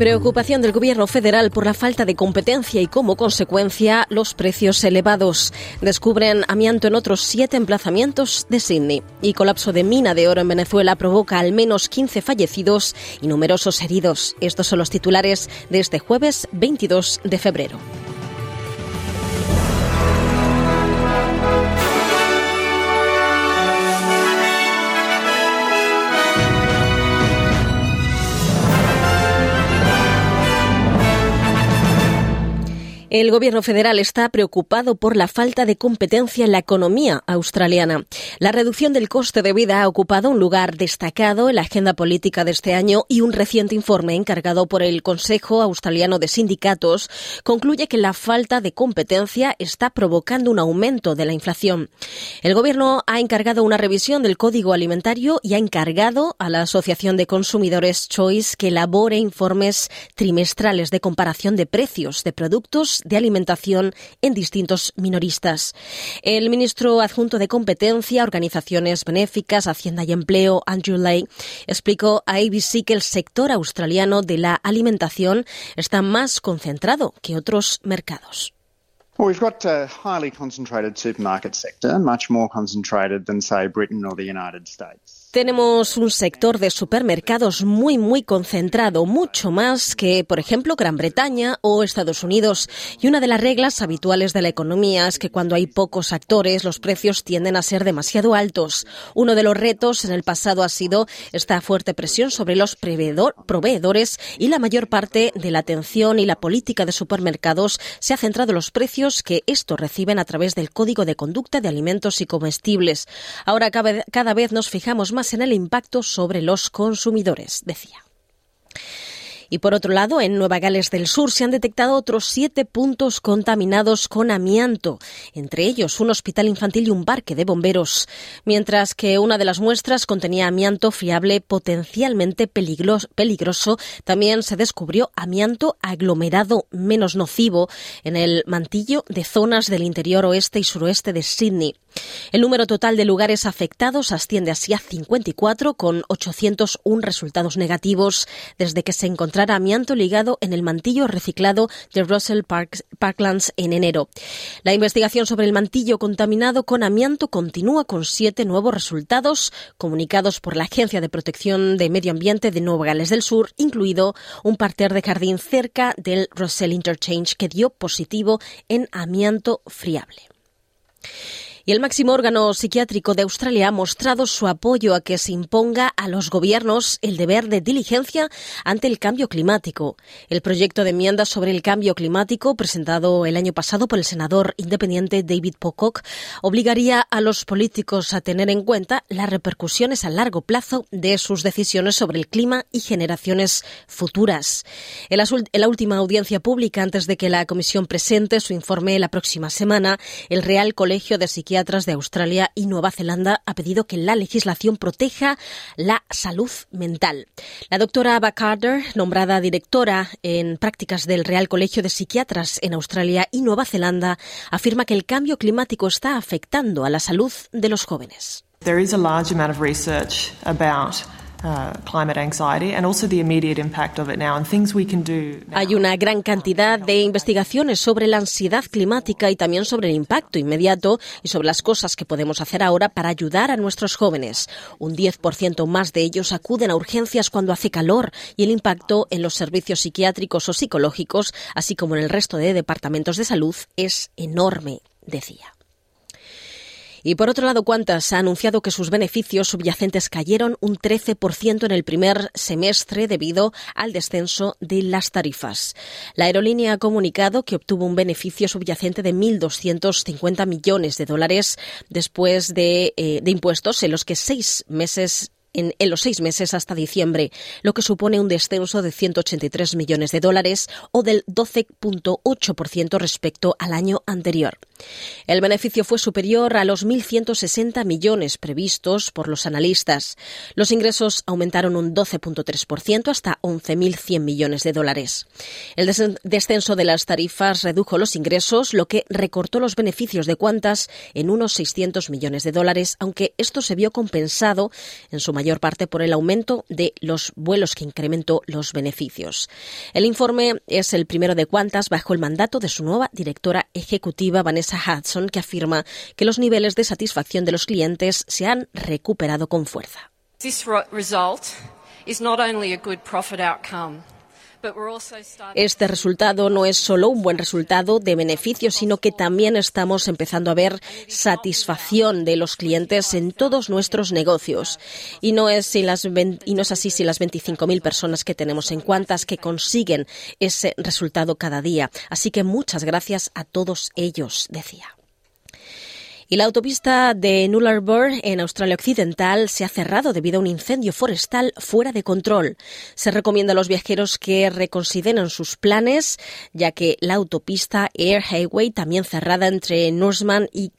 Preocupación del Gobierno federal por la falta de competencia y como consecuencia los precios elevados. Descubren amianto en otros siete emplazamientos de Sydney. Y colapso de mina de oro en Venezuela provoca al menos 15 fallecidos y numerosos heridos. Estos son los titulares de este jueves 22 de febrero. El gobierno federal está preocupado por la falta de competencia en la economía australiana. La reducción del coste de vida ha ocupado un lugar destacado en la agenda política de este año y un reciente informe encargado por el Consejo Australiano de Sindicatos concluye que la falta de competencia está provocando un aumento de la inflación. El gobierno ha encargado una revisión del código alimentario y ha encargado a la Asociación de Consumidores Choice que elabore informes trimestrales de comparación de precios de productos de alimentación en distintos minoristas. El ministro adjunto de Competencia, Organizaciones Benéficas, Hacienda y Empleo, Andrew Lay, explicó a ABC que el sector australiano de la alimentación está más concentrado que otros mercados. Well. Tenemos un sector de supermercados muy, muy concentrado, mucho más que, por ejemplo, Gran Bretaña o Estados Unidos. Y una de las reglas habituales de la economía es que cuando hay pocos actores, los precios tienden a ser demasiado altos. Uno de los retos en el pasado ha sido esta fuerte presión sobre los proveedores y la mayor parte de la atención y la política de supermercados se ha centrado en los precios que estos reciben a través del Código de Conducta de Alimentos y Comestibles. Ahora cada vez nos fijamos más en el impacto sobre los consumidores, decía. Y por otro lado, en Nueva Gales del Sur se han detectado otros siete puntos contaminados con amianto, entre ellos un hospital infantil y un parque de bomberos, mientras que una de las muestras contenía amianto fiable potencialmente peligroso. También se descubrió amianto aglomerado menos nocivo en el mantillo de zonas del interior oeste y suroeste de Sydney. El número total de lugares afectados asciende así a 54, con 801 resultados negativos desde que se encontrara amianto ligado en el mantillo reciclado de Russell Parklands en enero. La investigación sobre el mantillo contaminado con amianto continúa con siete nuevos resultados comunicados por la Agencia de Protección de Medio Ambiente de Nueva Gales del Sur, incluido un parterre de jardín cerca del Russell Interchange que dio positivo en amianto friable. Y el máximo órgano psiquiátrico de Australia ha mostrado su apoyo a que se imponga a los gobiernos el deber de diligencia ante el cambio climático. El proyecto de enmienda sobre el cambio climático, presentado el año pasado por el senador independiente David Pocock, obligaría a los políticos a tener en cuenta las repercusiones a largo plazo de sus decisiones sobre el clima y generaciones futuras. En la última audiencia pública, antes de que la Comisión presente su informe la próxima semana, el Real Colegio de Psiquiatría psiquiatras de Australia y Nueva Zelanda ha pedido que la legislación proteja la salud mental. La doctora Ava Carter, nombrada directora en prácticas del Real Colegio de Psiquiatras en Australia y Nueva Zelanda, afirma que el cambio climático está afectando a la salud de los jóvenes. There is a large amount of research hay una gran cantidad de investigaciones sobre la ansiedad climática y también sobre el impacto inmediato y sobre las cosas que podemos hacer ahora para ayudar a nuestros jóvenes. Un 10% más de ellos acuden a urgencias cuando hace calor y el impacto en los servicios psiquiátricos o psicológicos, así como en el resto de departamentos de salud, es enorme, decía. Y por otro lado, Qantas ha anunciado que sus beneficios subyacentes cayeron un 13% en el primer semestre debido al descenso de las tarifas. La aerolínea ha comunicado que obtuvo un beneficio subyacente de 1.250 millones de dólares después de, eh, de impuestos en los que seis meses en, los seis meses hasta diciembre, lo que supone un descenso de 183 millones de dólares o del 12.8% respecto al año anterior. El beneficio fue superior a los 1.160 millones previstos por los analistas. Los ingresos aumentaron un 12.3% hasta 11.100 millones de dólares. El descenso de las tarifas redujo los ingresos, lo que recortó los beneficios de Qantas en unos 600 millones de dólares, aunque esto se vio compensado en su mayor parte por el aumento de los vuelos que incrementó los beneficios. El informe es el primero de Qantas bajo el mandato de su nueva directora ejecutiva Vanessa Hudson, que afirma que los niveles de satisfacción de los clientes se han recuperado con fuerza. Este resultado no es solo un buen resultado de beneficios, sino que también estamos empezando a ver satisfacción de los clientes en todos nuestros negocios. Y no es, y no es así si las 25.000 personas que tenemos en cuantas que consiguen ese resultado cada día. Así que muchas gracias a todos ellos, decía. Y la autopista de Nullarbor en Australia Occidental se ha cerrado debido a un incendio forestal fuera de control. Se recomienda a los viajeros que reconsideren sus planes, ya que la autopista Air Highway también cerrada entre Norseman y,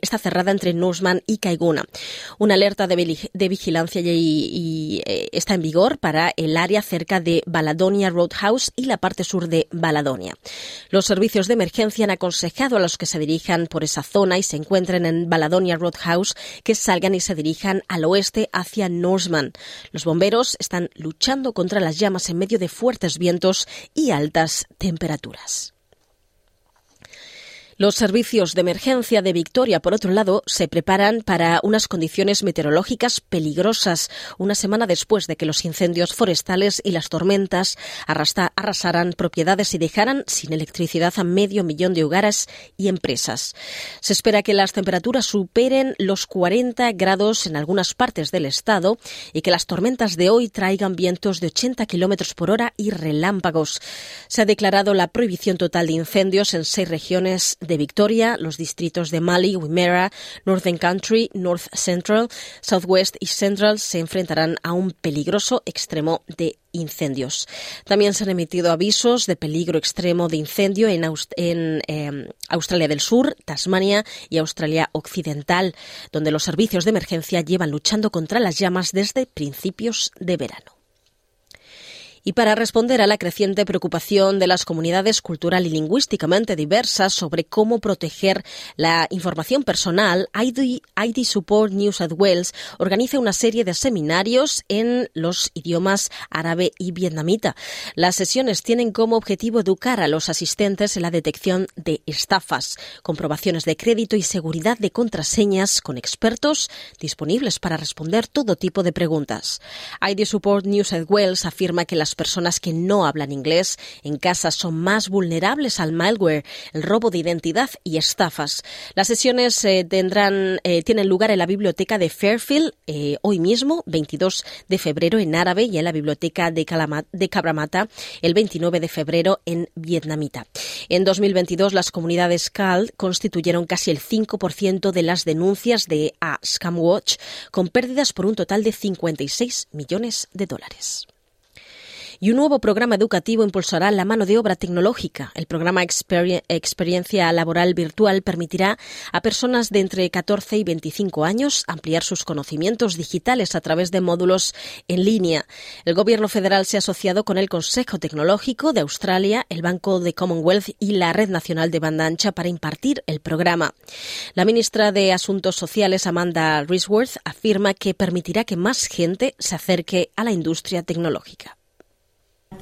está cerrada entre Norseman y Kaiguna. Una alerta de, vigilancia y, eh, está en vigor para el área cerca de Baladonia Roadhouse y la parte sur de Baladonia. Los servicios de emergencia han aconsejado a los que se dirijan por esa zona y se encuentran en Baladonia Roadhouse que salgan y se dirijan al oeste hacia Norseman. Los bomberos están luchando contra las llamas en medio de fuertes vientos y altas temperaturas. Los servicios de emergencia de Victoria, por otro lado, se preparan para unas condiciones meteorológicas peligrosas una semana después de que los incendios forestales y las tormentas arrasaran propiedades y dejaran sin electricidad a medio millón de hogares y empresas. Se espera que las temperaturas superen los 40 grados en algunas partes del estado y que las tormentas de hoy traigan vientos de 80 kilómetros por hora y relámpagos. Se ha declarado la prohibición total de incendios en seis regiones de Victoria, los distritos de Mali, Wimmera, Northern Country, North Central, Southwest y Central se enfrentarán a un peligroso extremo de incendios. También se han emitido avisos de peligro extremo de incendio en, em, Australia del Sur, Tasmania y Australia Occidental, donde los servicios de emergencia llevan luchando contra las llamas desde principios de verano. Y para responder a la creciente preocupación de las comunidades cultural y lingüísticamente diversas sobre cómo proteger la información personal, ID, Support New South Wales organiza una serie de seminarios en los idiomas árabe y vietnamita. Las sesiones tienen como objetivo educar a los asistentes en la detección de estafas, comprobaciones de crédito y seguridad de contraseñas con expertos disponibles para responder todo tipo de preguntas. ID Support New South Wales afirma que las personas que no hablan inglés en casa son más vulnerables al malware, el robo de identidad y estafas. Las sesiones eh, tendrán, eh, tienen lugar en la biblioteca de Fairfield eh, hoy mismo, 22 de febrero en árabe y en la biblioteca de, Cabramata el 29 de febrero en vietnamita. En 2022 las comunidades CAL constituyeron casi el 5% de las denuncias de a Scamwatch con pérdidas por un total de 56 millones de dólares y un nuevo programa educativo impulsará la mano de obra tecnológica. El programa Experiencia Laboral Virtual permitirá a personas de entre 14 y 25 años ampliar sus conocimientos digitales a través de módulos en línea. El Gobierno federal se ha asociado con el Consejo Tecnológico de Australia, el Banco de Commonwealth y la Red Nacional de Banda Ancha para impartir el programa. La ministra de Asuntos Sociales, Amanda Risworth, afirma que permitirá que más gente se acerque a la industria tecnológica.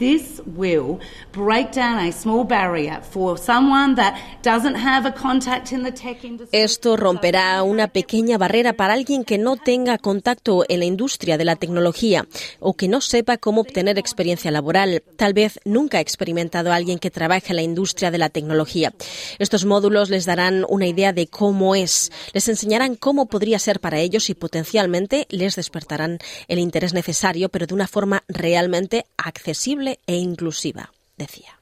This will break down a small barrier for someone that doesn't have a contact in the tech industry. Esto romperá una pequeña barrera para alguien que no tenga contacto en la industria de la tecnología o que no sepa cómo obtener experiencia laboral. Tal vez nunca ha experimentado a alguien que trabaje en la industria de la tecnología. Estos módulos les darán una idea de cómo es, les enseñarán cómo podría ser para ellos y potencialmente les despertarán el interés necesario, pero de una forma realmente accesible e inclusiva, decía.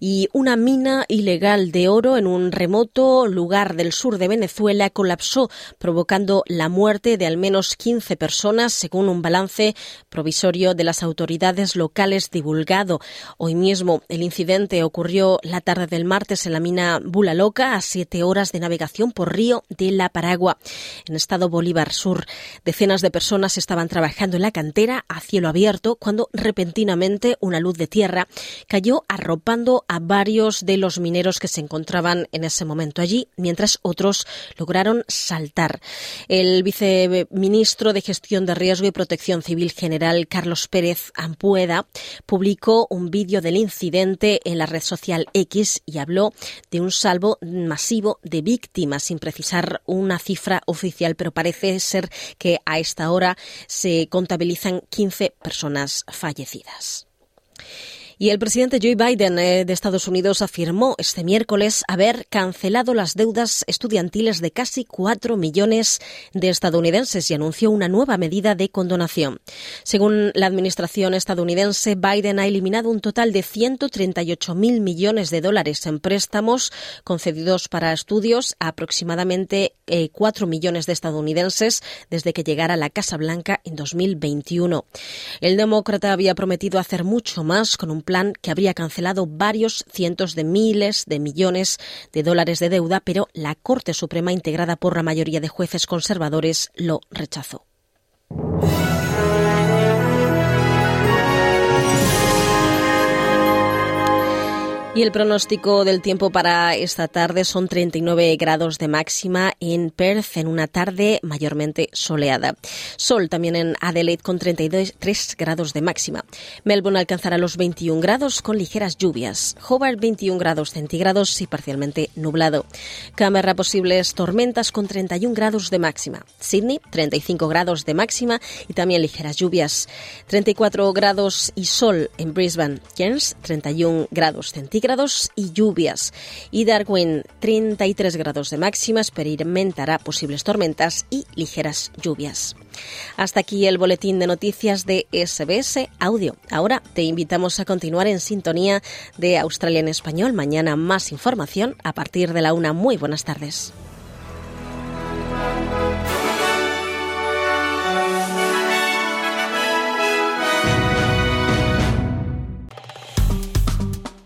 Y una mina ilegal de oro en un remoto lugar del sur de Venezuela colapsó, provocando la muerte de al menos 15 personas, según un balance provisorio de las autoridades locales divulgado. Hoy mismo el incidente ocurrió la tarde del martes en la mina Bula Loca, a siete horas de navegación por río de la Paragua, en estado Bolívar Sur. Decenas de personas estaban trabajando en la cantera a cielo abierto cuando repentinamente una luz de tierra cayó arropando varios de los mineros que se encontraban en ese momento allí, mientras otros lograron saltar. El viceministro de Gestión de Riesgo y Protección Civil General, Carlos Pérez Ampueda, publicó un vídeo del incidente en la red social X y habló de un salvo masivo de víctimas, sin precisar una cifra oficial, pero parece ser que a esta hora se contabilizan 15 personas fallecidas. Y el presidente Joe Biden eh, de Estados Unidos afirmó este miércoles haber cancelado las deudas estudiantiles de casi cuatro millones de estadounidenses y anunció una nueva medida de condonación. Según la administración estadounidense, Biden ha eliminado un total de 138 mil millones de dólares en préstamos concedidos para estudios a aproximadamente eh, cuatro millones de estadounidenses desde que llegara a la Casa Blanca en 2021. El demócrata había prometido hacer mucho más con un plan que habría cancelado varios cientos de miles de millones de dólares de deuda, pero la Corte Suprema, integrada por la mayoría de jueces conservadores, lo rechazó. Y el pronóstico del tiempo para esta tarde son 39 grados de máxima en Perth en una tarde mayormente soleada. Sol también en Adelaide con 33 grados de máxima. Melbourne alcanzará los 21 grados con ligeras lluvias. Hobart 21 grados centígrados y parcialmente nublado. Canberra posibles tormentas con 31 grados de máxima. Sydney 35 grados de máxima y también ligeras lluvias. 34 grados y sol en Brisbane. Cairns 31 grados centígrados grados y lluvias. Y Darwin, 33 grados de máxima, experimentará posibles tormentas y ligeras lluvias. Hasta aquí el boletín de noticias de SBS Audio. Ahora te invitamos a continuar en sintonía de Australia en Español. Mañana más información a partir de la una. Muy buenas tardes.